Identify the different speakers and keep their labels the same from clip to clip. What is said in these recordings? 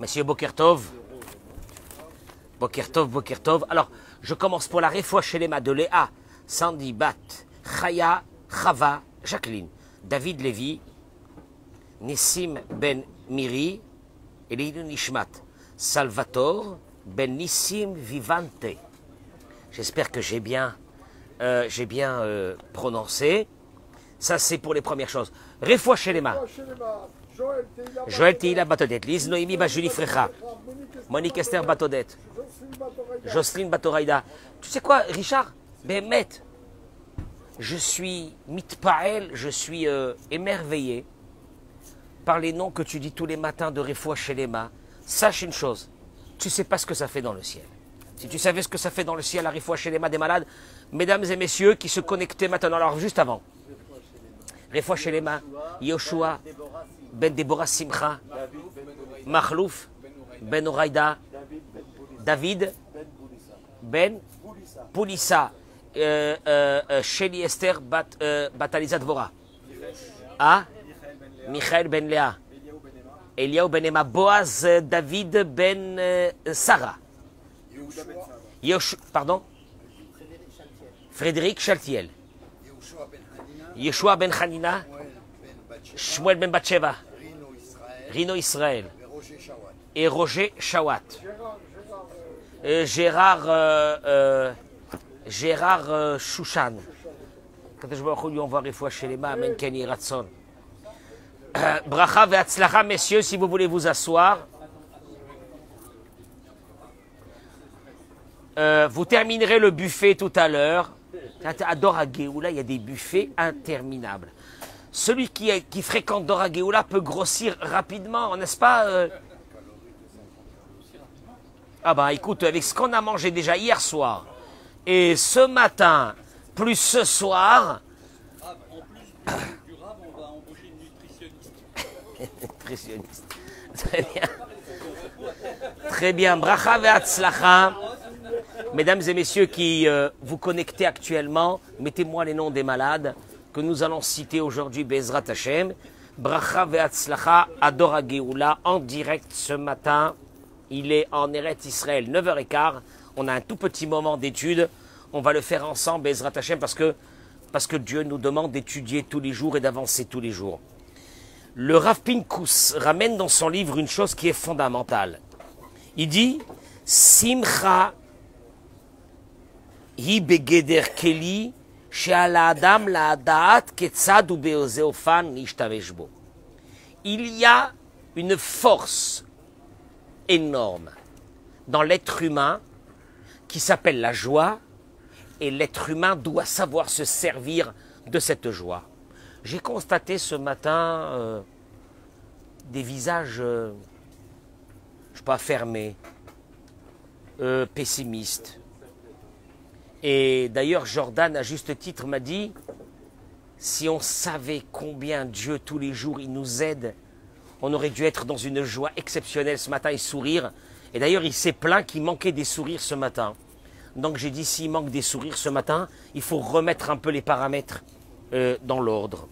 Speaker 1: Monsieur Bokertov. Bokertov, Bokertov. Alors, je commence pour la chez les de Sandy, Bat, Chaya, Chava, Jacqueline, David Lévy, Nissim Ben Miri, Elidou Nishmat, Salvatore Ben Nissim Vivante. J'espère que j'ai bien, euh, euh, prononcé. Ça, c'est pour les premières choses. Réfoua chez les Joël Teila Batodet, Lise Noémie Bajuli Frecha, Monique Esther Batodet, Jocelyne Batoraïda. Tu sais quoi, Richard? Bémet, je suis mitpael, je suis euh, émerveillé par les noms que tu dis tous les matins de Refoua Shelema. Sache une chose, tu ne sais pas ce que ça fait dans le ciel. Si tu savais ce que ça fait dans le ciel, à Refoua Shelema des malades, mesdames et messieurs qui se connectaient maintenant, alors juste avant, Refoua Shelema, Yoshua, Ben Deborah Simcha, Mahlouf, Ben Oraida, David, Ben Poulissa, euh, euh, euh, Shelly Esther euh, Bataliza Michael Ben Léa. Eliaou Ben Emma. Boaz David Ben euh, Sarah. Pardon? Frédéric Chaltiel. Yeshua Ben Hanina. Shmuel Ben Batsheva. Rino Israël. Et Roger Shawat. Euh, Gérard, euh, euh, Gérard euh, Chouchan. Quand je vois lui envoie fois chez les mains, Amen Kenny Ratson. Bracha ve'atzlacha, messieurs, si vous voulez vous asseoir. Vous terminerez le buffet tout à l'heure. À Dora Géoula, il y a des buffets interminables. Celui qui, est- qui fréquente Dora Géoula peut grossir rapidement, n'est-ce pas euh? Ah bah écoute, avec ce qu'on a mangé déjà hier soir, et ce matin, plus ce soir,
Speaker 2: Du rab, on va embaucher une nutritionniste.
Speaker 1: Nutritionniste. Très bien. Très bien. Bracha ve'atzlacha. Mesdames et messieurs qui euh, vous connectez actuellement, mettez-moi les noms des malades que nous allons citer aujourd'hui, Bezrat Hashem. Bracha ve'atzlacha, Adora Geoula, en direct ce matin. Il est en Eretz Israël, 9h15. On a un tout petit moment d'étude. On va le faire ensemble, Bezrat Hashem, parce que, parce que Dieu nous demande d'étudier tous les jours et d'avancer tous les jours. Le Rav Pinkus ramène dans son livre une chose qui est fondamentale. Il dit Simcha Il y a une force énorme dans l'être humain qui s'appelle la joie et l'être humain doit savoir se servir de cette joie. J'ai constaté ce matin euh, des visages, euh, je sais pas, fermés, euh, pessimistes. Et d'ailleurs, Jordan, à juste titre, m'a dit, si on savait combien Dieu, tous les jours, il nous aide, on aurait dû être dans une joie exceptionnelle ce matin et sourire. Et d'ailleurs, il s'est plaint qu'il manquait des sourires ce matin. Donc j'ai dit, s'il manque des sourires ce matin, il faut remettre un peu les paramètres euh, dans l'ordre.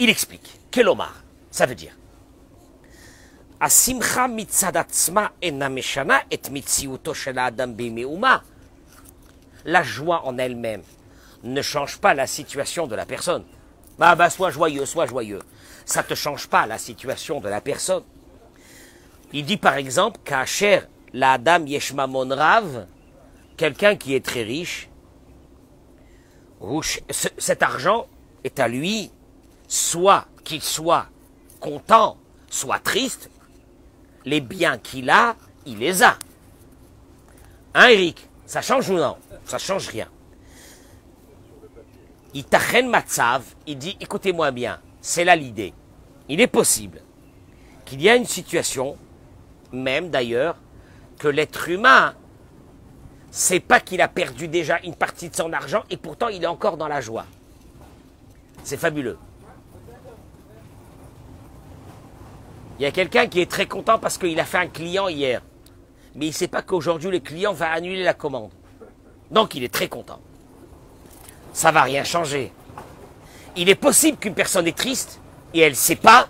Speaker 1: Il explique. Kelomar, ça veut dire. Asimcha mitzadatzma enameshana et mitziuto adam bimeuma. La joie en elle-même ne change pas la situation de la personne. Bah, bah, sois joyeux, sois joyeux. Ça ne te change pas la situation de la personne. Il dit par exemple qu'Acher, la Adam Yeshmamon Rav, quelqu'un qui est très riche, cet argent est à lui, soit qu'il soit content, soit triste, les biens qu'il a, il les a. Hein, Eric Ça change ou non? Ça change rien. Il tachen matzav, il dit, écoutez-moi bien, c'est là l'idée. Il est possible qu'il y a une situation, même d'ailleurs, que l'être humain c'est pas qu'il a perdu déjà une partie de son argent et pourtant il est encore dans la joie. C'est fabuleux. Il y a quelqu'un qui est très content parce qu'il a fait un client hier. Mais il ne sait pas qu'aujourd'hui le client va annuler la commande. Donc il est très content. Ça va rien changer. Il est possible qu'une personne est triste et elle ne sait pas,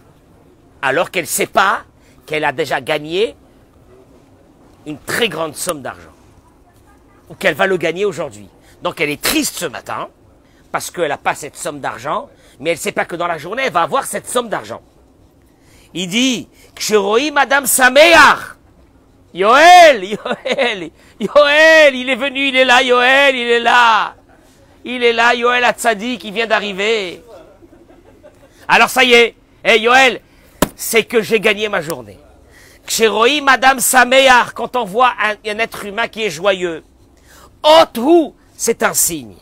Speaker 1: alors qu'elle ne sait pas qu'elle a déjà gagné une très grande somme d'argent. Ou qu'elle va le gagner aujourd'hui. Donc elle est triste ce matin parce qu'elle n'a pas cette somme d'argent, mais elle ne sait pas que dans la journée, elle va avoir cette somme d'argent. Il dit, Ksheroi Madame Sameach, Yoel, Yoel, Yoel, il est venu, il est là, Yoel, il est là. Il est là, Yoel Hatzadi qui vient d'arriver. Alors ça y est, hé Yoel, c'est que j'ai gagné ma journée. Ksheroi Madame Sameach, quand on voit un, un être humain qui est joyeux, Otu, c'est un signe.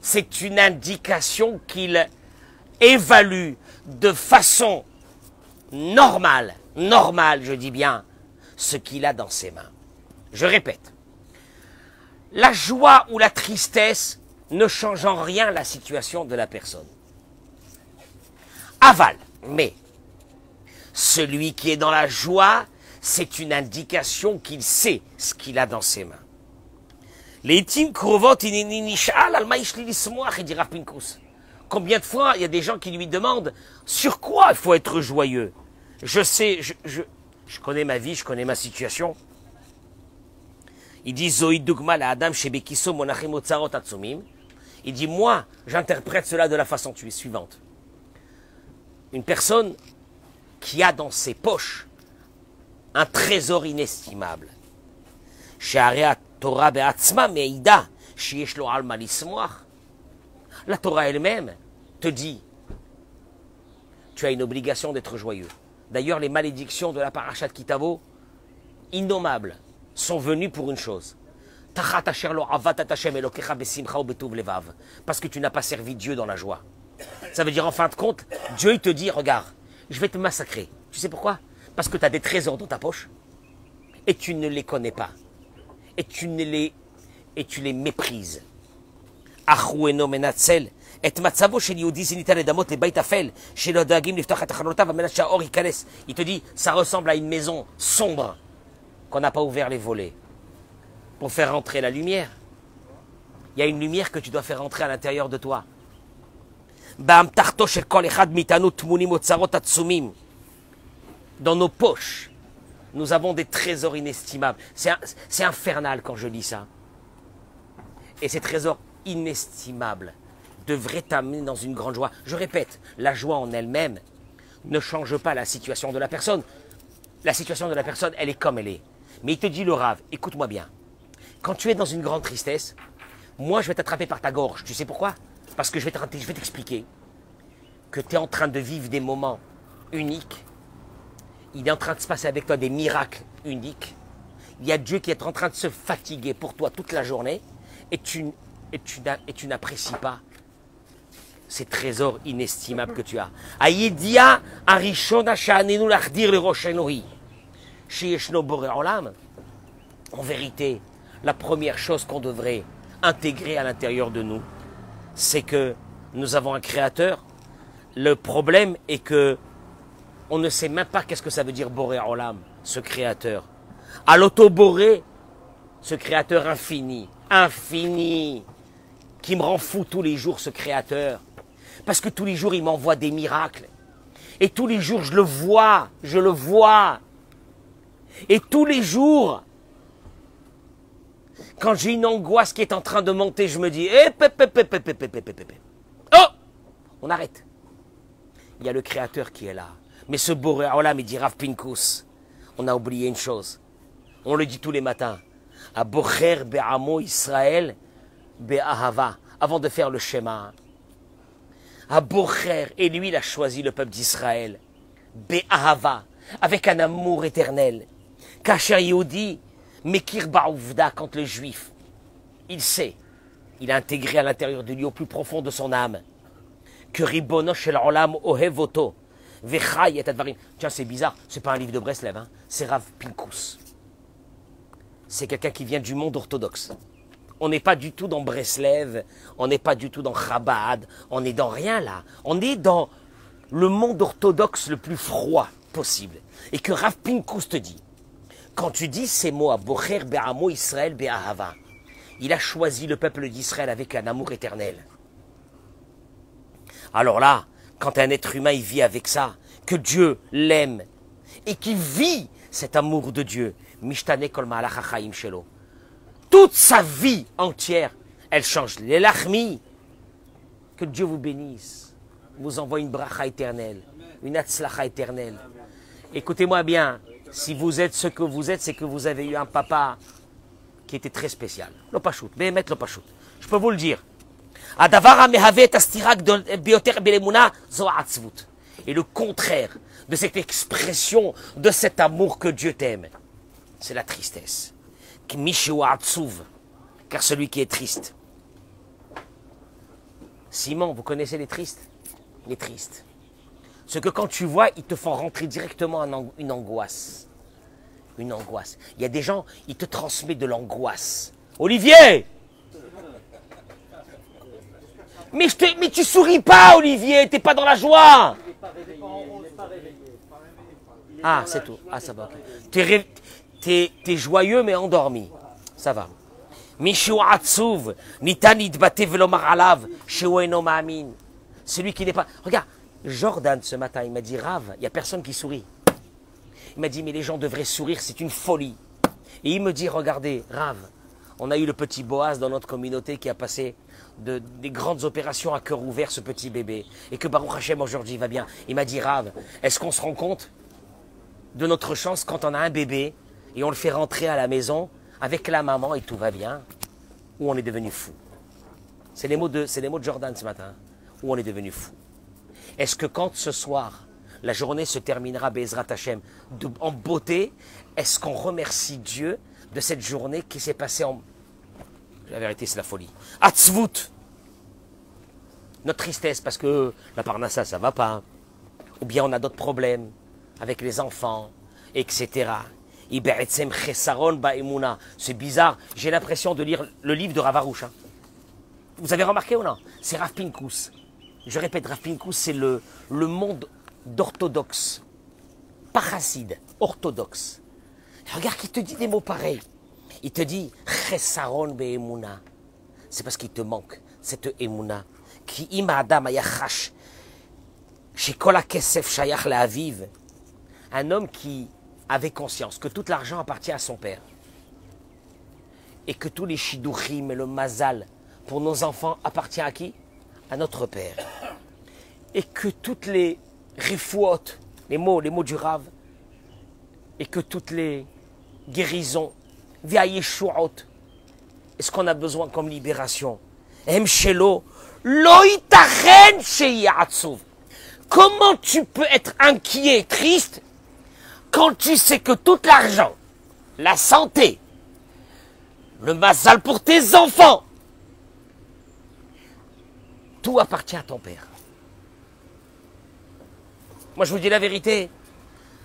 Speaker 1: C'est une indication qu'il évalue de façon normale, normale, je dis bien, ce qu'il a dans ses mains. Je répète, la joie ou la tristesse ne change en rien la situation de la personne. Aval, mais celui qui est dans la joie c'est une indication qu'il sait ce qu'il a dans ses mains. Combien de fois il y a des gens qui lui demandent sur quoi il faut être joyeux? Je sais, je, je, connais ma vie, je connais ma situation. Il dit Zoïd Dugma la Adam Il dit moi, j'interprète cela de la façon suivante. Une personne qui a dans ses poches un trésor inestimable. La Torah elle-même te dit, tu as une obligation d'être joyeux. D'ailleurs, les malédictions de la parachat Kitavo, innommables, sont venues pour une chose. Parce que tu n'as pas servi Dieu dans la joie. Ça veut dire en fin de compte, Dieu te dit, regarde, je vais te massacrer. Tu sais pourquoi? Parce que tu as des trésors dans ta poche et tu ne les connais pas. Et tu, ne les, et tu les méprises. Il te dit, ça ressemble à une maison sombre qu'on n'a pas ouvert les volets pour faire rentrer la lumière. Il y a une lumière que tu dois faire rentrer à l'intérieur de toi dans nos poches, nous avons des trésors inestimables. C'est infernal quand je dis ça. Et ces trésors inestimables devraient t'amener dans une grande joie. Je répète, la joie en elle-même ne change pas la situation de la personne. La situation de la personne, elle est comme elle est. Mais il te dit le rave, écoute-moi bien. Quand tu es dans une grande tristesse, moi je vais t'attraper par ta gorge. Tu sais pourquoi? Parce que je vais t'expliquer que tu es en train de vivre des moments uniques il est en train de se passer avec toi des miracles uniques. Il y a Dieu qui est en train de se fatiguer pour toi toute la journée et tu, et tu n'apprécies pas ces trésors inestimables que tu as. Aïdia arishona sha'anenu l'achdir le roshenohi. En vérité, la première chose qu'on devrait intégrer à l'intérieur de nous, c'est que nous avons un créateur. Le problème est que on ne sait même pas qu'est-ce que ça veut dire Boré Olam, ce créateur. À l'auto-boré, ce créateur infini, infini, qui me rend fou tous les jours, ce créateur. Parce que tous les jours, il m'envoie des miracles. Et tous les jours, je le vois, je le vois. Et tous les jours, quand j'ai une angoisse qui est en train de monter, je me dis, oh, on arrête. Il y a le Créateur qui est là. Mais ce Boré Olam, il dit Rav Pinkus, on a oublié une chose. On le dit tous les matins. À Bocher Be'amo Israël Be'ahava, avant de faire le schéma. À et lui, il a choisi le peuple d'Israël. Be'ahava, avec un amour éternel. Kacher Yehudi, Mekir Ba'ouvda, quand le juif, il sait, il a intégré à l'intérieur de lui, au plus profond de son âme, que Ribono Shel Olam Ohevoto, Tiens, c'est bizarre, c'est pas un livre de Breslev, hein. c'est Rav Pinkus. C'est quelqu'un qui vient du monde orthodoxe. On n'est pas du tout dans Breslev, on n'est pas du tout dans Chabad, on n'est dans rien là. On est dans le monde orthodoxe le plus froid possible. Et que Rav Pinkus te dit, quand tu dis ces mots à Bocher Be'amo Israël Be'ahava, Il a choisi le peuple d'Israël avec un amour éternel. Alors là, quand un être humain il vit avec ça, que Dieu l'aime et qui vit cet amour de Dieu, Mishtane kol shelo toute sa vie entière, elle change les lachmis. Que Dieu vous bénisse, vous envoie une bracha éternelle, une atzlacha éternelle. Écoutez-moi bien, si vous êtes ce que vous êtes, c'est que vous avez eu un papa qui était très spécial. L'opachout, Béhémet l'opachout. Je peux vous le dire. Et le contraire de cette expression, de cet amour que Dieu t'aime, c'est la tristesse. Rak car celui qui est triste. Simon, vous connaissez les tristes? Les tristes. Ce que quand tu vois, ils te font rentrer directement une angoisse. Une angoisse. Il y a des gens, ils te transmettent de l'angoisse. Olivier mais, je te, mais tu souris pas, Olivier, t'es pas dans la joie. Ah, c'est tout. Ah, ça va t'es joyeux mais endormi. Ça va. Celui qui n'est pas. Regarde, Jordan ce matin, il m'a dit Rave, il n'y a personne qui sourit. Il m'a dit Mais les gens devraient sourire, c'est une folie. Et il me dit Regardez, Rave, on a eu le petit Boaz dans notre communauté qui a passé de, des grandes opérations à cœur ouvert, ce petit bébé. Et que Baruch Hashem aujourd'hui va bien. Il m'a dit Rave, est-ce qu'on se rend compte de notre chance quand on a un bébé et on le fait rentrer à la maison avec la maman et tout va bien, ou on est devenu fou. C'est les mots de, c'est les mots de Jordan ce matin, ou on est devenu fou. Est-ce que quand ce soir, la journée se terminera, Bezrat Hashem, en beauté, est-ce qu'on remercie Dieu de cette journée qui s'est passée en... La vérité, c'est la folie. Atzvut Notre tristesse, parce que la parnassa, ça va pas. Ou bien on a d'autres problèmes avec les enfants, etc. C'est bizarre, j'ai l'impression de lire le livre de Ravarouche. hein. Vous avez remarqué ou non? C'est Rav Pinkus. Je répète, Rav Pinkus, c'est le, monde d'orthodoxe. Chassid, orthodoxe. Regarde qu'il te dit des mots pareils. Il te dit. C'est parce qu'il te manque cette emuna. Qui ima adam ayachash. Hakesef shayach la'aviv. Un homme qui avait conscience que tout l'argent appartient à son père. Et que tous les shidouchim et le mazal pour nos enfants appartient à qui? À notre père. Et que toutes les rifouot, les mots, les mots du rave, et que toutes les guérisons, via Yeshuot, est-ce qu'on a besoin comme libération? Comment tu peux être inquiet, triste, quand tu sais que tout l'argent, la santé, le mazal pour tes enfants, tout appartient à ton père. Moi, je vous dis la vérité.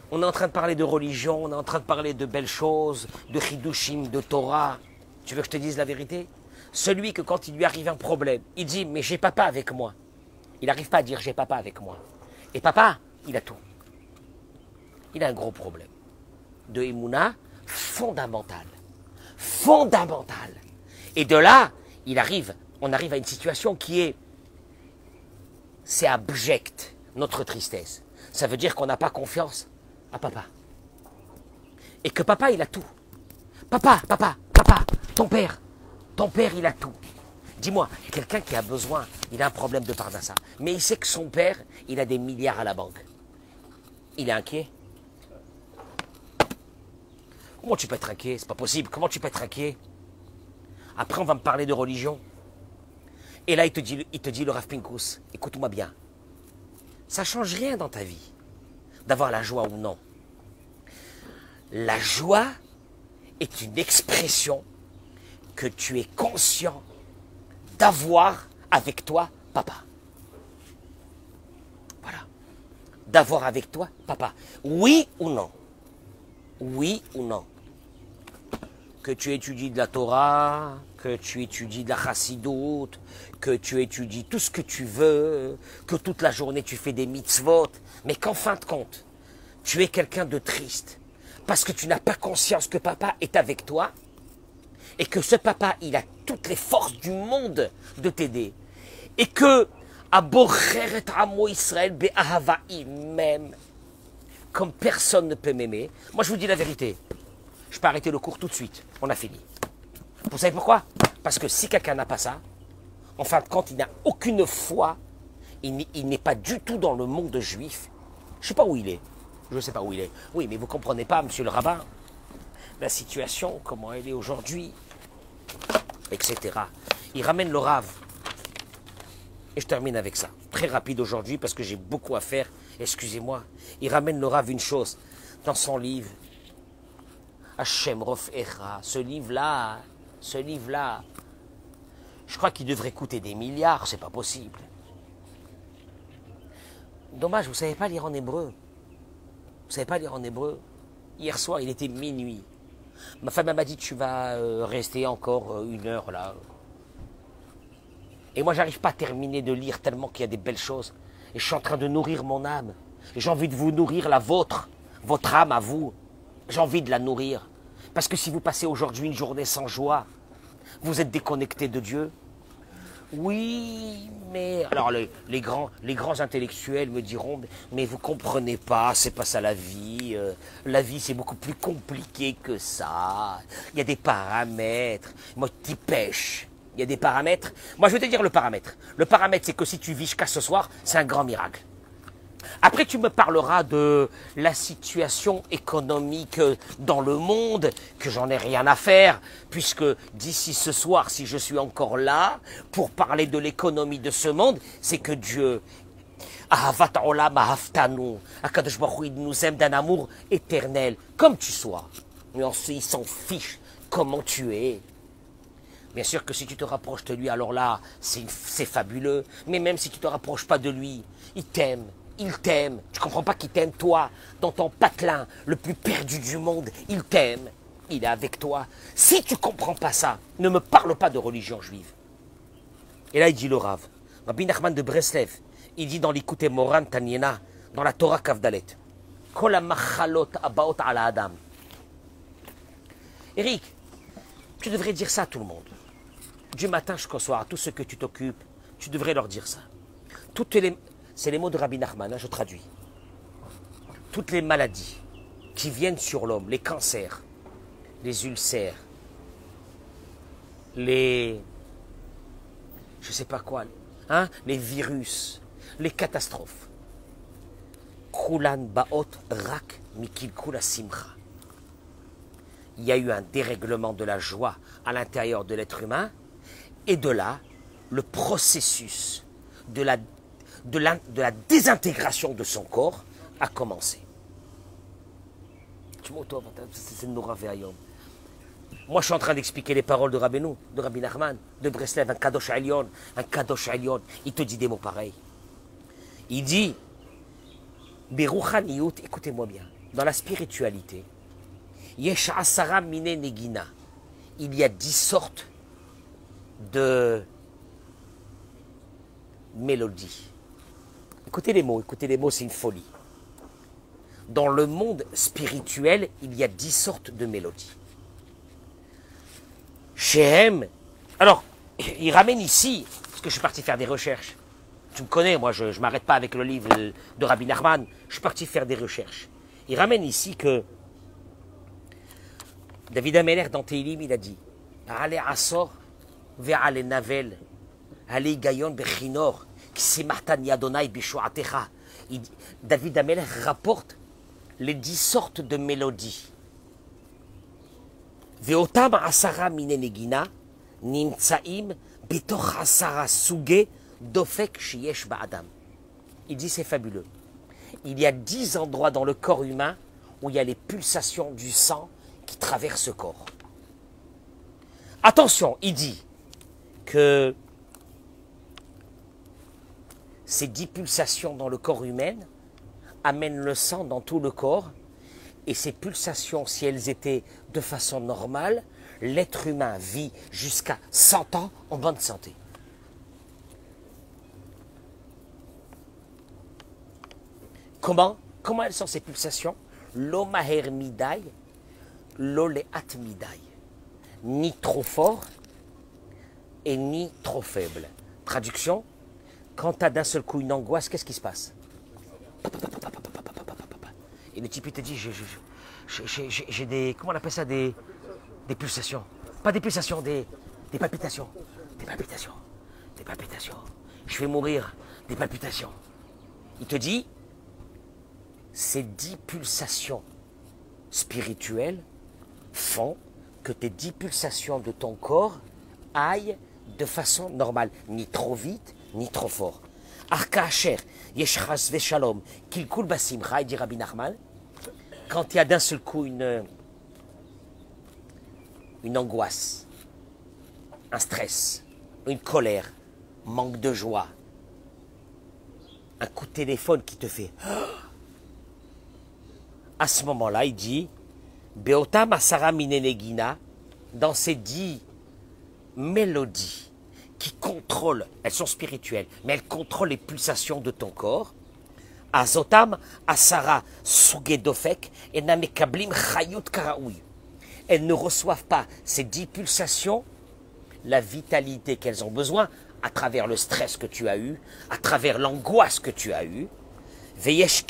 Speaker 1: On est en train de parler de religion, on est en train de parler de belles choses, de chidushim, de Torah. Tu veux que je te dise la vérité? Celui que quand il lui arrive un problème, il dit mais j'ai papa avec moi. Il n'arrive pas à dire j'ai papa avec moi. Et papa, il a tout. Il a un gros problème de Emouna fondamental. Fondamental. Et de là, il arrive, on arrive à une situation qui est, c'est abject, notre tristesse. Ça veut dire qu'on n'a pas confiance à papa. Et que papa, il a tout. Papa, papa, papa, ton père, ton père, il a tout. Dis-moi, quelqu'un qui a besoin, il a un problème de Parnassa, mais il sait que son père, il a des milliards à la banque. Il est inquiet Comment tu peux être inquiet? C'est pas possible. Comment tu peux être inquiet? Après, on va me parler de religion. Et là, il te dit, il te le Rav écoute-moi bien. Ça change rien dans ta vie d'avoir la joie ou non. La joie est une expression que tu es conscient d'avoir avec toi papa. Voilà. D'avoir avec toi papa. Oui ou non? Oui ou non? Que tu étudies de la Torah, que tu étudies de la chassidoute, que tu étudies tout ce que tu veux, que toute la journée tu fais des mitzvot, mais qu'en fin de compte, tu es quelqu'un de triste parce que tu n'as pas conscience que papa est avec toi et que ce papa, il a toutes les forces du monde de t'aider, et que Israël m'aime comme personne ne peut m'aimer, moi je vous dis la vérité, je peux arrêter le cours tout de suite, on a fini. Vous savez pourquoi? Parce que si quelqu'un n'a pas ça, en fin de compte, il n'a aucune foi, il n'est- pas du tout dans le monde juif. Je ne sais pas où il est. Je ne sais pas où il est. Oui, mais vous comprenez pas, monsieur le rabbin, la situation, comment elle est aujourd'hui, etc. Il ramène le rave. Et je termine avec ça. Très rapide aujourd'hui parce que j'ai beaucoup à faire. Excusez-moi. Il ramène le rave une chose. Dans son livre, Hachem Rofecha, ce livre-là, ce livre-là, je crois qu'il devrait coûter des milliards, c'est pas possible. Dommage, vous savez pas lire en hébreu. Vous savez pas lire en hébreu. Hier soir, il était minuit. Ma femme m'a dit tu vas euh, rester encore euh, une heure là. Et moi, j'arrive pas à terminer de lire tellement qu'il y a des belles choses. Et je suis en train de nourrir mon âme. Et j'ai envie de vous nourrir la vôtre, votre âme à vous. J'ai envie de la nourrir. Parce que si vous passez aujourd'hui une journée sans joie, vous êtes déconnecté de Dieu. Oui, mais alors les, grands intellectuels me diront, mais vous comprenez pas, c'est pas ça la vie. euh, la vie c'est beaucoup plus compliqué que ça. Il y a des paramètres. Moi, tu pêches. Il y a des paramètres. Moi, je vais te dire le paramètre. Le paramètre, c'est que si tu vis jusqu'à ce soir, c'est un grand miracle. Après, tu me parleras de la situation économique dans le monde, que j'en ai rien à faire, puisque d'ici ce soir, si je suis encore là, pour parler de l'économie de ce monde, c'est que Dieu, il nous aime d'un amour éternel, comme tu sois. Mais il s'en fiche comment tu es. Bien sûr que si tu te rapproches de lui, alors là, c'est fabuleux. Mais même si tu ne te rapproches pas de lui, il t'aime. Il t'aime. Tu comprends pas qu'il t'aime, toi, dans ton patelin le plus perdu du monde. Il t'aime. Il est avec toi. Si tu comprends pas ça, ne me parle pas de religion juive. Et là, il dit le Rav. Rabbi Nachman de Breslev, il dit dans l'Ikute Moran Taniena, dans la Torah Kavdalet. Eric, tu devrais dire ça à tout le monde. Du matin jusqu'au soir, à tous ceux que tu t'occupes, tu devrais leur dire ça. Toutes les, c'est les mots de Rabbi Nachman, hein, je traduis. Toutes les maladies qui viennent sur l'homme, les cancers, les ulcères, les. je sais pas quoi, hein, les virus, les catastrophes. Kulan baot rak mikil kula simcha il y a eu un dérèglement de la joie à l'intérieur de l'être humain, et de là, le processus de la, de la, de la désintégration de son corps a commencé. Moi, je suis en train d'expliquer les paroles de Rabbeinu, de Rabbi Nachman, de Breslev, un Kadosh Alion, un Kadosh Alion. Il te dit des mots pareils. Il dit, écoutez-moi bien, dans la spiritualité, negina. Il y a dix sortes de mélodies. Écoutez les mots, écoutez les mots, c'est une folie. Dans le monde spirituel, il y a dix sortes de mélodies. Shehem. Alors, il ramène ici, parce que je suis parti faire des recherches. Tu me connais, moi, je ne m'arrête pas avec le livre de Rabbi Nachman. Je suis parti faire des recherches. Il ramène ici que David Ameller, dans Teilim, il a dit Allez Asor, ve'ale Navel, allez Gayon Bechinor, David Ameller rapporte les dix sortes de mélodies. Il dit c'est fabuleux. Il y a dix endroits dans le corps humain où il y a les pulsations du sang qui traverse le corps. Attention, il dit que ces dix pulsations dans le corps humain amènent le sang dans tout le corps, et ces pulsations, si elles étaient de façon normale, l'être humain vit jusqu'à 100 ans en bonne santé. Comment Comment elles sont ces pulsations? L'omaher midai, l'oléat midai. ni trop fort et ni trop faible. Traduction, quand tu as d'un seul coup une angoisse, qu'est-ce qui se passe Et le type il te dit, j'ai- des, comment on appelle ça, des, des pulsations. Pas des pulsations, des, des palpitations. Des palpitations. Des palpitations. Je vais mourir. Des palpitations. Il te dit, ces dix pulsations spirituelles font que tes dix pulsations de ton corps aillent de façon normale, ni trop vite, ni trop fort. Arka Asher, Yeshras Veshalom, Kilkul Basimcha, dit Rabbi Nachman, quand il y a d'un seul coup une, une angoisse, un stress, une colère, manque de joie, un coup de téléphone qui te fait. À ce moment-là, il dit Beotam Asara Minenegina, dans ces dix mélodies qui contrôlent, elles sont spirituelles, mais elles contrôlent les pulsations de ton corps. Azotam Asara Sugedofek et Namekablim Chayut Karaoui. Elles ne reçoivent pas ces dix pulsations, la vitalité qu'elles ont besoin, à travers le stress que tu as eu, à travers l'angoisse que tu as eue. Veyesh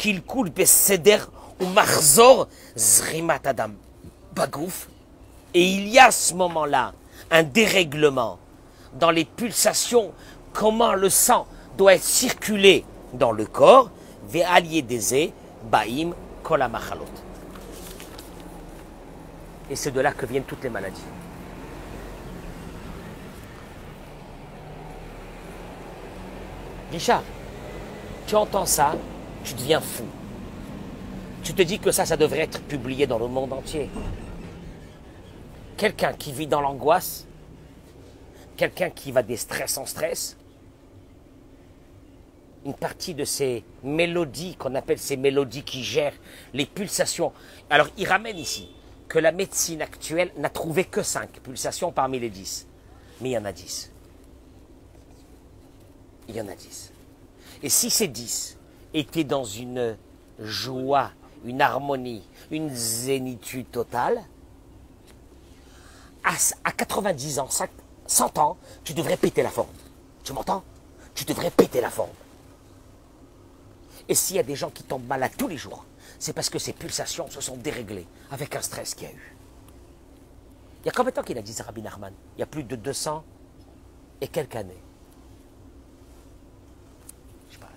Speaker 1: beseder ou marzor zrimat adam bagouf. Et il y a à ce moment-là un dérèglement dans les pulsations, comment le sang doit circulé dans le corps. Dese baim kolamachalot. Et c'est de là que viennent toutes les maladies. Richard, tu entends ça, tu deviens fou. Tu te dis que ça, ça devrait être publié dans le monde entier. Quelqu'un qui vit dans l'angoisse, quelqu'un qui va des stress en stress, une partie de ces mélodies qu'on appelle ces mélodies qui gèrent les pulsations. Alors, il ramène ici que la médecine actuelle n'a trouvé que 5 pulsations parmi les 10. Mais il y en a 10. Il y en a 10. Et si ces 10 étaient dans une joie, une harmonie, une zénitude totale, à, à 90 ans, 100 ans, tu devrais péter la forme. Tu m'entends? Tu devrais péter la forme. Et s'il y a des gens qui tombent malades tous les jours, c'est parce que ces pulsations se sont déréglées avec un stress qu'il y a eu. Il y a combien de temps qu'il a dit ça, Rabbi Nachman? Il y a plus de 200 et quelques années. Je sais pas,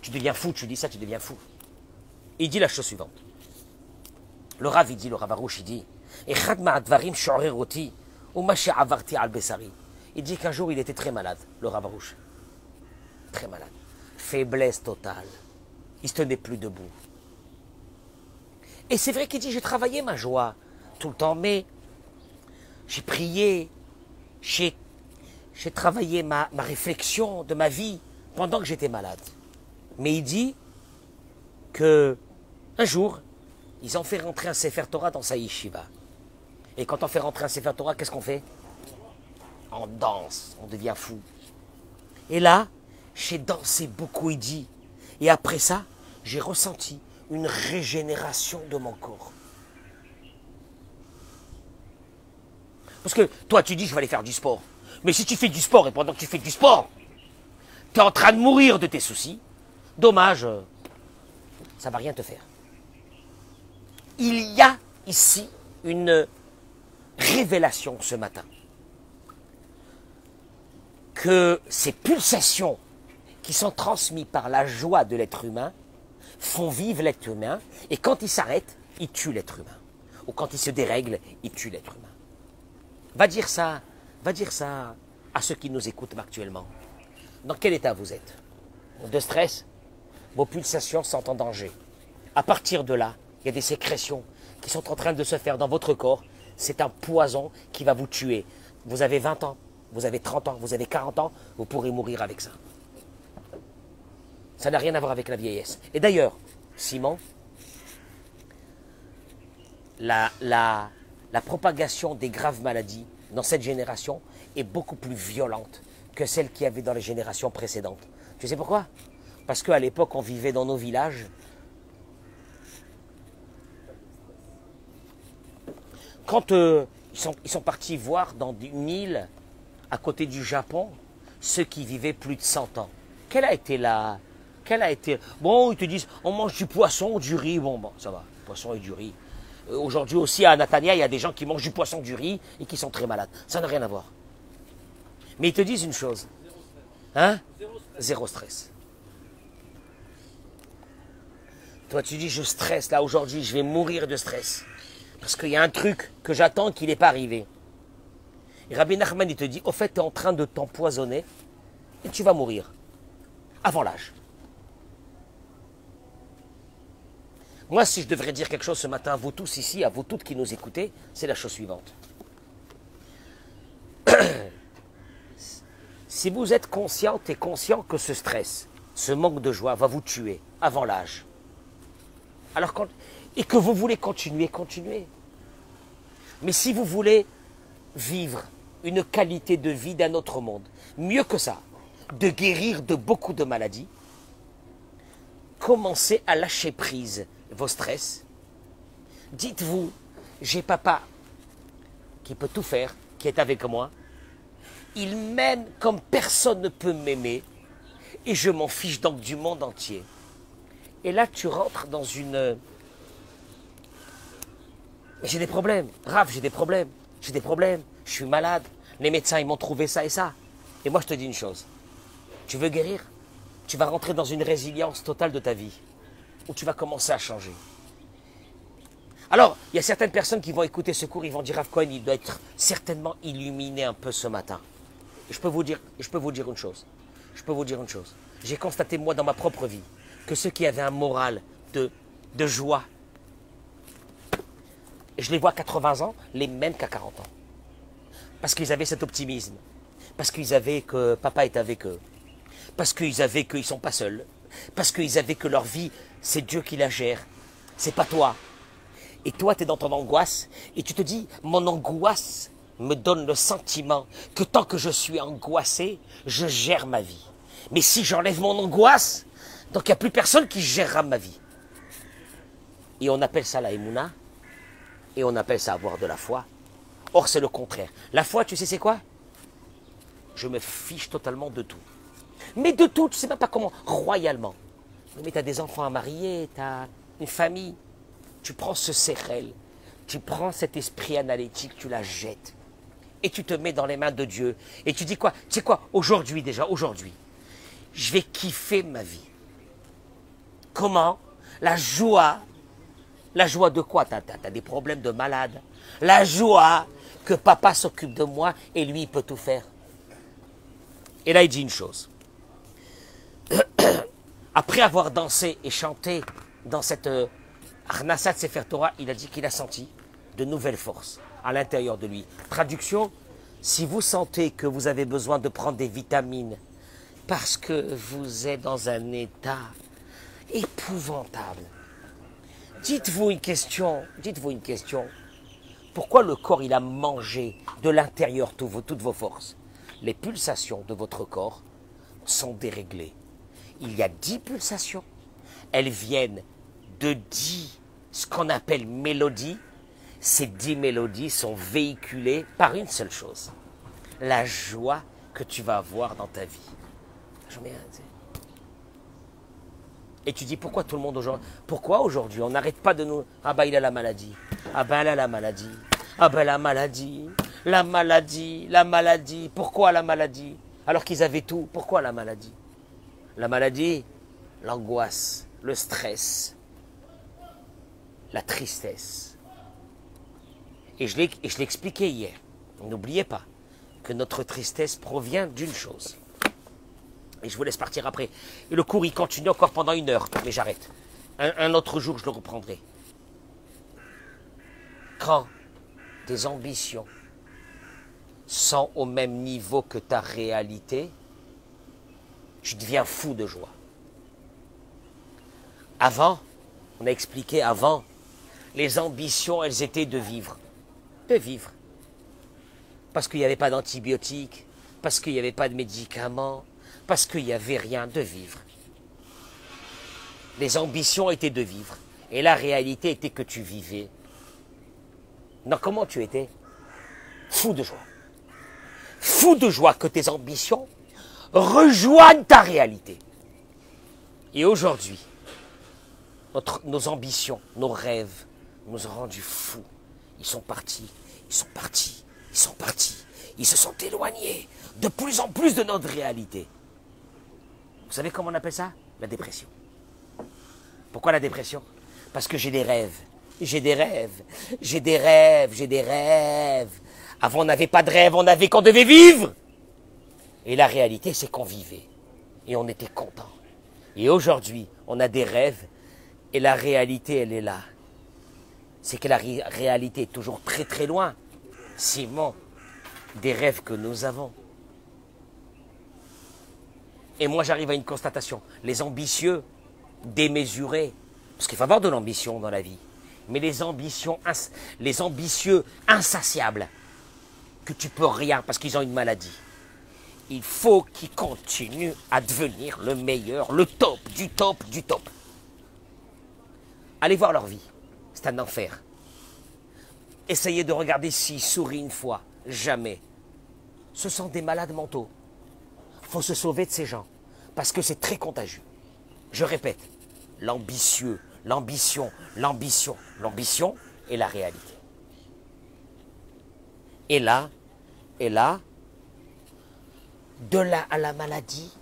Speaker 1: tu deviens fou, tu dis ça, tu deviens fou. Il dit la chose suivante. Le Rav, il dit, le Ravarouche, il dit, il dit qu'un jour, il était très malade, le Ravarouche. Très malade. Faiblesse totale. Il se tenait plus debout. Et c'est vrai qu'il dit, j'ai travaillé ma joie tout le temps, mais j'ai prié, j'ai, j'ai travaillé ma, ma réflexion de ma vie pendant que j'étais malade. Mais il dit que un jour, ils ont fait rentrer un Sefer Torah dans sa yeshiva. Et quand on fait rentrer un Sefer Torah, qu'est-ce qu'on fait On danse, on devient fou. Et là, j'ai dansé beaucoup, il dit. Et après ça, j'ai ressenti une régénération de mon corps. Parce que toi, tu dis, je vais aller faire du sport. Mais si tu fais du sport et pendant que tu fais du sport, tu es en train de mourir de tes soucis, dommage, ça ne va rien te faire. Il y a ici une révélation ce matin. Que ces pulsations qui sont transmises par la joie de l'être humain font vivre l'être humain, et quand il s'arrête, il tue l'être humain. Ou quand il se dérègle, il tue l'être humain. Va dire ça, va dire ça à ceux qui nous écoutent actuellement. Dans quel état vous êtes? De stress? Vos pulsations sont en danger. À partir de là, il y a des sécrétions qui sont en train de se faire dans votre corps. C'est un poison qui va vous tuer. Vous avez 20 ans, vous avez 30 ans, vous avez 40 ans, vous pourrez mourir avec ça. Ça n'a rien à voir avec la vieillesse. Et d'ailleurs, Simon, la, la, la propagation des graves maladies dans cette génération est beaucoup plus violente que celle qu'il y avait dans les générations précédentes. Tu sais pourquoi? Parce qu'à l'époque, on vivait dans nos villages. Quand euh, Ils sont, partis voir dans une île à côté du Japon ceux qui vivaient plus de 100 ans. Quelle a été la... Quelle a été... Bon, ils te disent, on mange du poisson, du riz. Bon, bon, ça va, poisson et du riz. Euh, Aujourd'hui aussi, à Natania, il y a des gens qui mangent du poisson, du riz et qui sont très malades. Ça n'a rien à voir. Mais ils te disent une chose. Hein? Zéro stress. Toi, tu dis, je stresse là aujourd'hui, je vais mourir de stress. Parce qu'il y a un truc que j'attends qui n'est pas arrivé. Rabbi Nachman, il te dit, au fait, tu es en train de t'empoisonner et tu vas mourir. Avant l'âge. Moi, si je devrais dire quelque chose ce matin à vous tous ici, à vous toutes qui nous écoutez, c'est la chose suivante. si vous êtes consciente et conscient que ce stress, ce manque de joie va vous tuer avant l'âge, alors quand- et que vous voulez continuer, continuez. Mais si vous voulez vivre une qualité de vie d'un autre monde, mieux que ça, de guérir de beaucoup de maladies, commencez à lâcher prise vos stress. Dites-vous, j'ai papa qui peut tout faire, qui est avec moi. Il m'aime comme personne ne peut m'aimer et je m'en fiche donc du monde entier. Et là, tu rentres dans une... J'ai des problèmes. Raph, j'ai des problèmes. J'ai des problèmes. Je suis malade. Les médecins, ils m'ont trouvé ça et ça. Et moi, je te dis une chose. Tu veux guérir? Tu vas rentrer dans une résilience totale de ta vie. Où tu vas commencer à changer. Alors, il y a certaines personnes qui vont écouter ce cours, ils vont dire Rav Cohen, il doit être certainement illuminé un peu ce matin. Je peux vous dire, je peux vous dire une chose. Je peux vous dire une chose. J'ai constaté, moi, dans ma propre vie, que ceux qui avaient un moral de, de joie, je les vois à 80 ans, les mêmes qu'à 40 ans. Parce qu'ils avaient cet optimisme. Parce qu'ils avaient que papa est avec eux. Parce qu'ils avaient qu'ils ne sont pas seuls. Parce qu'ils avaient que leur vie, c'est Dieu qui la gère. C'est pas toi. Et toi, tu es dans ton angoisse et tu te dis, mon angoisse me donne le sentiment que tant que je suis angoissé, je gère ma vie. Mais si j'enlève mon angoisse, donc il n'y a plus personne qui gérera ma vie. Et on appelle ça la émouna, et on appelle ça avoir de la foi. Or, c'est le contraire. La foi, tu sais, c'est quoi? Je me fiche totalement de tout. Mais de tout, tu sais même pas comment, royalement. Mais tu as des enfants à marier, tu as une famille. Tu prends ce sérel, tu prends cet esprit analytique, tu la jettes. Et tu te mets dans les mains de Dieu. Et tu dis quoi? Tu sais quoi? Aujourd'hui déjà, aujourd'hui, je vais kiffer ma vie. Comment? La joie. La joie de quoi? T'as as, des problèmes de malade. La joie que papa s'occupe de moi et lui, il peut tout faire. Et là, il dit une chose. Après avoir dansé et chanté dans cette euh, Arnasat Sefer Torah, il a dit qu'il a senti de nouvelles forces à l'intérieur de lui. Traduction, si vous sentez que vous avez besoin de prendre des vitamines parce que vous êtes dans un état épouvantable, dites-vous une question, dites-vous une question. Pourquoi le corps, il a mangé de l'intérieur toutes vos forces? Les pulsations de votre corps sont déréglées. Il y a dix pulsations. Elles viennent de dix, ce qu'on appelle mélodies. Ces dix mélodies sont véhiculées par une seule chose. La joie que tu vas avoir dans ta vie. Et tu dis pourquoi tout le monde aujourd'hui Pourquoi aujourd'hui on n'arrête pas de nous Ah bah il a la maladie. Ah bah elle a la maladie. Ah bah la maladie. La maladie. La maladie. Pourquoi la maladie? Alors qu'ils avaient tout. Pourquoi la maladie? La maladie, l'angoisse, le stress, la tristesse. Et je l'ai expliqué hier. N'oubliez pas que notre tristesse provient d'une chose. Et je vous laisse partir après. Et le cours, il continue encore pendant une heure, mais j'arrête. Un, un autre jour, je le reprendrai. Quand tes ambitions sont au même niveau que ta réalité, tu deviens fou de joie. Avant, on a expliqué avant, les ambitions, elles étaient de vivre. De vivre. Parce qu'il n'y avait pas d'antibiotiques, parce qu'il n'y avait pas de médicaments, parce qu'il n'y avait rien de vivre. Les ambitions étaient de vivre. Et la réalité était que tu vivais. Non, comment tu étais? Fou de joie. Fou de joie que tes ambitions rejoignent ta réalité. Et aujourd'hui, nos ambitions, nos rêves nous ont rendus fous. Ils sont partis, ils sont partis, ils sont partis. Ils se sont éloignés de plus en plus de notre réalité. Vous savez comment on appelle ça? La dépression. Pourquoi la dépression? Parce que j'ai des rêves. J'ai des rêves. J'ai des rêves. J'ai des rêves. Avant, on n'avait pas de rêve. On avait qu'on devait vivre. Et la réalité, c'est qu'on vivait. Et on était content. Et aujourd'hui, on a des rêves. Et la réalité, elle est là. C'est que la ré- réalité est toujours très très loin. Simon, des rêves que nous avons. Et moi, j'arrive à une constatation. Les ambitieux, démesurés, parce qu'il faut avoir de l'ambition dans la vie, mais les ambitieux insatiables, que tu peux rien parce qu'ils ont une maladie. Il faut qu'ils continuent à devenir le meilleur, le top, du top, du top. Allez voir leur vie. C'est un enfer. Essayez de regarder s'ils sourient une fois. Jamais. Ce sont des malades mentaux. Il faut se sauver de ces gens. Parce que c'est très contagieux. Je répète, l'ambitieux, l'ambition, l'ambition, l'ambition est la réalité. Et là, et là, de là à la maladie,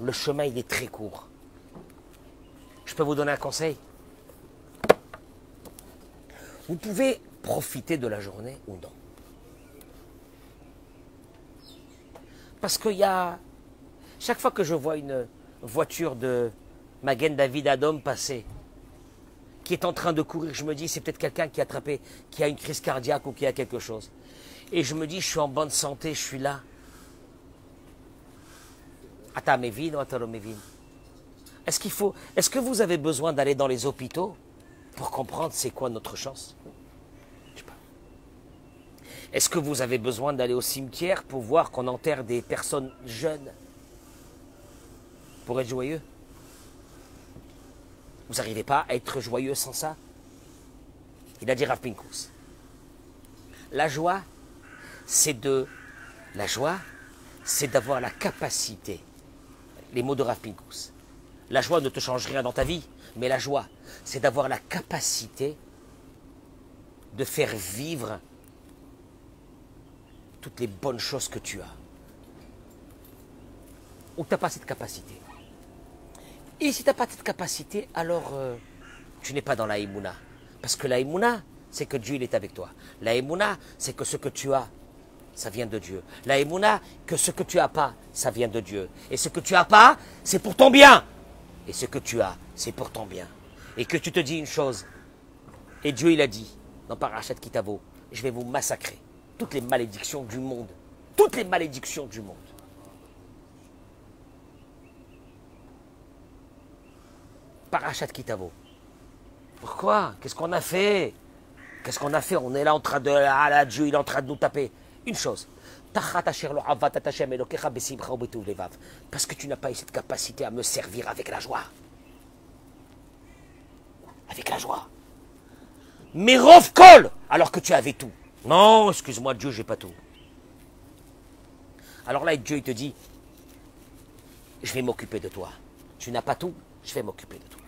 Speaker 1: le chemin il est très court. Je peux vous donner un conseil? Vous pouvez profiter de la journée ou non. Parce qu'il y a. Chaque fois que je vois une voiture de Magen David Adom passer, qui est en train de courir, je me dis c'est peut-être quelqu'un qui a attrapé, qui a une crise cardiaque ou qui a quelque chose. Et je me dis je suis en bonne santé, je suis là. Est-ce qu'il faut, est-ce que vous avez besoin d'aller dans les hôpitaux pour comprendre c'est quoi notre chance? Est-ce que vous avez besoin d'aller au cimetière pour voir qu'on enterre des personnes jeunes pour être joyeux? Vous n'arrivez pas à être joyeux sans ça? Il a dit Rav Pinkus. La joie, c'est de. La joie, c'est d'avoir la capacité. Les mots de Rav Pinkus. La joie ne te change rien dans ta vie, mais la joie, c'est d'avoir la capacité de faire vivre toutes les bonnes choses que tu as. Ou tu n'as pas cette capacité. Et si tu n'as pas cette capacité, alors euh, tu n'es pas dans la Emouna. Parce que la Emouna, c'est que Dieu il est avec toi. La Emouna, c'est que ce que tu as, ça vient de Dieu. La Emouna, que ce que tu as pas, ça vient de Dieu. Et ce que tu as pas, c'est pour ton bien. Et ce que tu as, c'est pour ton bien. Et que tu te dis une chose. Et Dieu, il a dit, dans Parachat Kitavo, je vais vous massacrer. Toutes les malédictions du monde. Toutes les malédictions du monde. Parachat Kitavo. Pourquoi? Qu'est-ce qu'on a fait? Qu'est-ce qu'on a fait? On est là en train de... Ah là, Dieu, il est en train de nous taper. Une chose. Parce que tu n'as pas eu cette capacité à me servir avec la joie. Avec la joie. Mais kol alors que tu avais tout. Non, excuse-moi, Dieu, j'ai pas tout. Alors là, Dieu, il te dit, je vais m'occuper de toi. Tu n'as pas tout, je vais m'occuper de toi.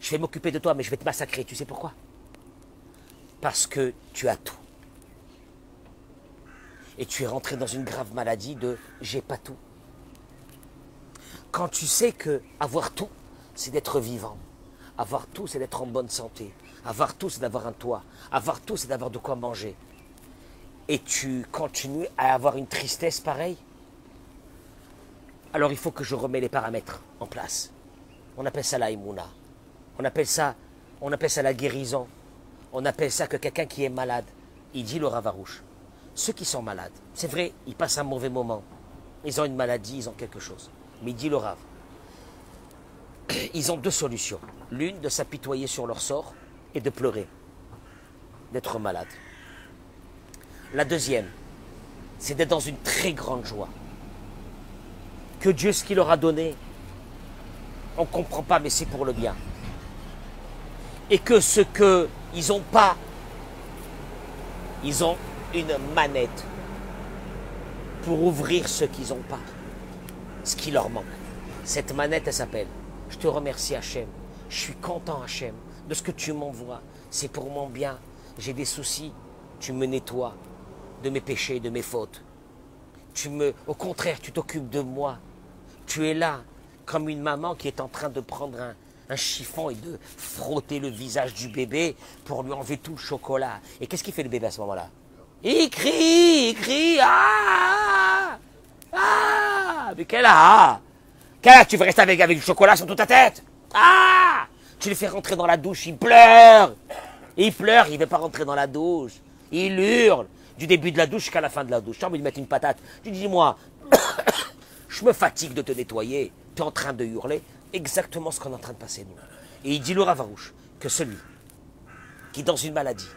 Speaker 1: Je vais m'occuper de toi, mais je vais te massacrer. Tu sais pourquoi? Parce que tu as tout. Et tu es rentré dans une grave maladie de j'ai pas tout. Quand tu sais que avoir tout, c'est d'être vivant. Avoir tout, c'est d'être en bonne santé. Avoir tout, c'est d'avoir un toit. Avoir tout, c'est d'avoir de quoi manger. Et tu continues à avoir une tristesse pareille? Alors il faut que je remets les paramètres en place. On appelle ça la imuna. On appelle ça, on appelle ça la guérison. On appelle ça que quelqu'un qui est malade, il dit le ravarouche. Ceux qui sont malades, c'est vrai, ils passent un mauvais moment. Ils ont une maladie, ils ont quelque chose. Mais il dit le rave. Ils ont deux solutions. L'une, de s'apitoyer sur leur sort et de pleurer, d'être malade. La deuxième, c'est d'être dans une très grande joie. Que Dieu, ce qu'il leur a donné, on ne comprend pas, mais c'est pour le bien. Et que ce qu'ils n'ont pas, ils ont une manette pour ouvrir ce qu'ils n'ont pas, ce qui leur manque. Cette manette, elle s'appelle Je te remercie Hachem. Je suis content Hachem de ce que tu m'envoies. C'est pour mon bien. J'ai des soucis. Tu me nettoies de mes péchés, de mes fautes. Tu me, au contraire, tu t'occupes de moi. Tu es là comme une maman qui est en train de prendre un, un chiffon et de frotter le visage du bébé pour lui enlever tout le chocolat. Et qu'est-ce qu'il fait le bébé à ce moment-là? Il crie, il crie, ah Ah Mais quel ah Quel ah Tu veux rester avec, avec du chocolat sur toute ta tête? Ah Tu le fais rentrer dans la douche, il pleure Il pleure, il ne veut pas rentrer dans la douche. Il hurle du début de la douche jusqu'à la fin de la douche. Tu as envie de mettre une patate. Tu dis, moi, je me fatigue de te nettoyer. Tu es en train de hurler exactement ce qu'on est en train de passer nous. Et il dit le Ravarouche que celui qui dans une maladie,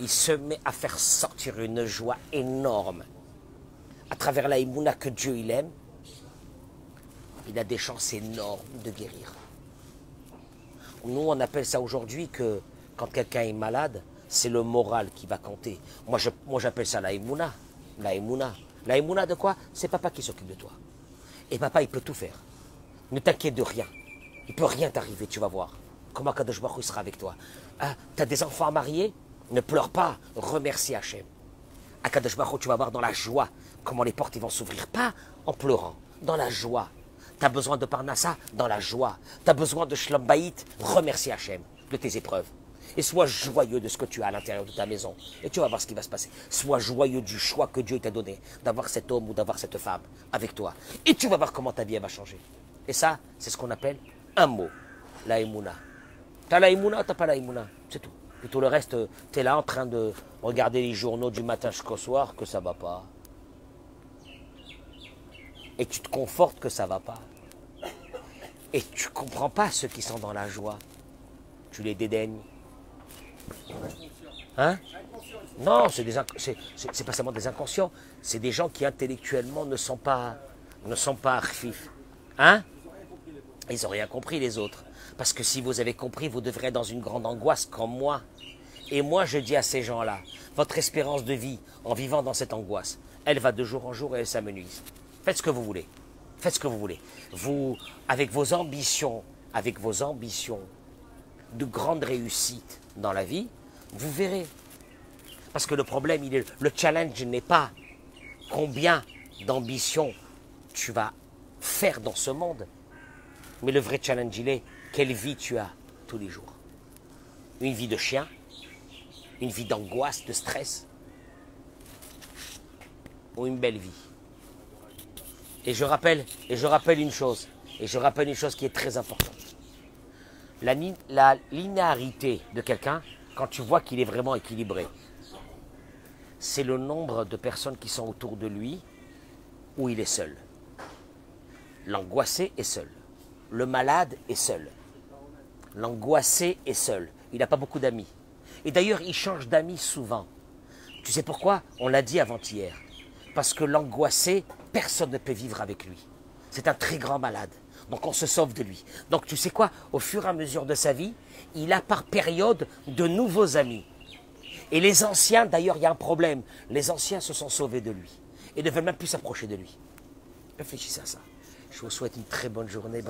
Speaker 1: il se met à faire sortir une joie énorme à travers la Emouna que Dieu il aime, il a des chances énormes de guérir. Nous, on appelle ça aujourd'hui que quand quelqu'un est malade, c'est le moral qui va compter. Moi, j'appelle ça la Emouna. La de quoi? C'est papa qui s'occupe de toi. Et papa, il peut tout faire. Ne t'inquiète de rien. Il peut rien t'arriver, tu vas voir. Comment Kadosh Baruch sera avec toi. Ah, tu as des enfants mariés Ne pleure pas. Remercie Hachem. À Kadosh Baruch tu vas voir dans la joie comment les portes vont s'ouvrir. Pas en pleurant, dans la joie. Tu as besoin de Parnassa Dans la joie. Tu as besoin de Shlom Bayit Remercie Hachem de tes épreuves. Et sois joyeux de ce que tu as à l'intérieur de ta maison. Et tu vas voir ce qui va se passer. Sois joyeux du choix que Dieu t'a donné d'avoir cet homme ou d'avoir cette femme avec toi. Et tu vas voir comment ta vie va changer. Et ça, c'est ce qu'on appelle un mot, la Emouna. T'as la t'as pas la Emouna? C'est tout. Et tout le reste, tu es là en train de regarder les journaux du matin jusqu'au soir que ça va pas. Et tu te confortes que ça va pas. Et tu comprends pas ceux qui sont dans la joie. Tu les dédaignes. Hein? Non, c'est des c'est- pas seulement des inconscients, c'est des gens qui intellectuellement ne sont pas ne sont pas arfifs. Hein? Ils n'ont rien compris les autres. Parce que si vous avez compris, vous devrez être dans une grande angoisse comme moi. Et moi, je dis à ces gens-là, votre espérance de vie en vivant dans cette angoisse, elle va de jour en jour et elle s'amenuise. Faites ce que vous voulez. Faites ce que vous voulez. Vous, avec vos ambitions, avec vos ambitions de grande réussite dans la vie, vous verrez. Parce que le problème, il est, le challenge n'est pas combien d'ambitions tu vas faire dans ce monde, mais le vrai challenge, il est quelle vie tu as tous les jours. Une vie de chien, une vie d'angoisse, de stress, ou une belle vie. Et je rappelle, une chose, et je rappelle une chose qui est très importante. La, la linéarité de quelqu'un, quand tu vois qu'il est vraiment équilibré, c'est le nombre de personnes qui sont autour de lui où il est seul. L'angoissé est seul. Le malade est seul. L'angoissé est seul. Il n'a pas beaucoup d'amis. Et d'ailleurs, il change d'amis souvent. Tu sais pourquoi? On l'a dit avant-hier. Parce que l'angoissé, personne ne peut vivre avec lui. C'est un très grand malade. Donc on se sauve de lui. Donc tu sais quoi? Au fur et à mesure de sa vie, il a par période de nouveaux amis. Et les anciens, d'ailleurs, il y a un problème. Les anciens se sont sauvés de lui et ne veulent même plus s'approcher de lui. Réfléchissez à ça. Je vous souhaite une très bonne journée.